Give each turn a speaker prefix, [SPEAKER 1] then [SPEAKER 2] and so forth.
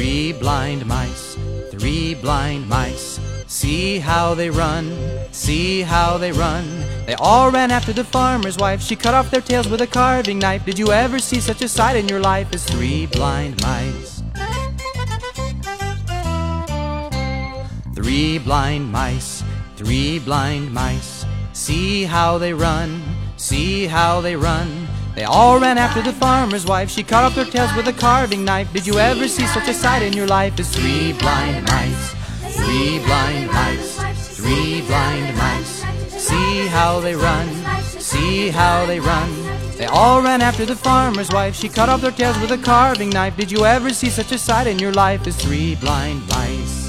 [SPEAKER 1] Three blind mice, three blind mice. See how they run, see how they run. They all ran after the farmer's wife. She cut off their tails with a carving knife. Did you ever see such a sight in your life as three blind mice? Three blind mice, three blind mice. See how they run, see how they run. They all ran after the farmer's wife. She cut off their tails with a carving knife. Did you ever see such a sight in your life as three blind mice? Three blind mice, three blind mice. See how they run, see how they run. They all ran after the farmer's wife. She cut off their tails with a carving knife. Did you ever see such a sight in your life as three blind mice?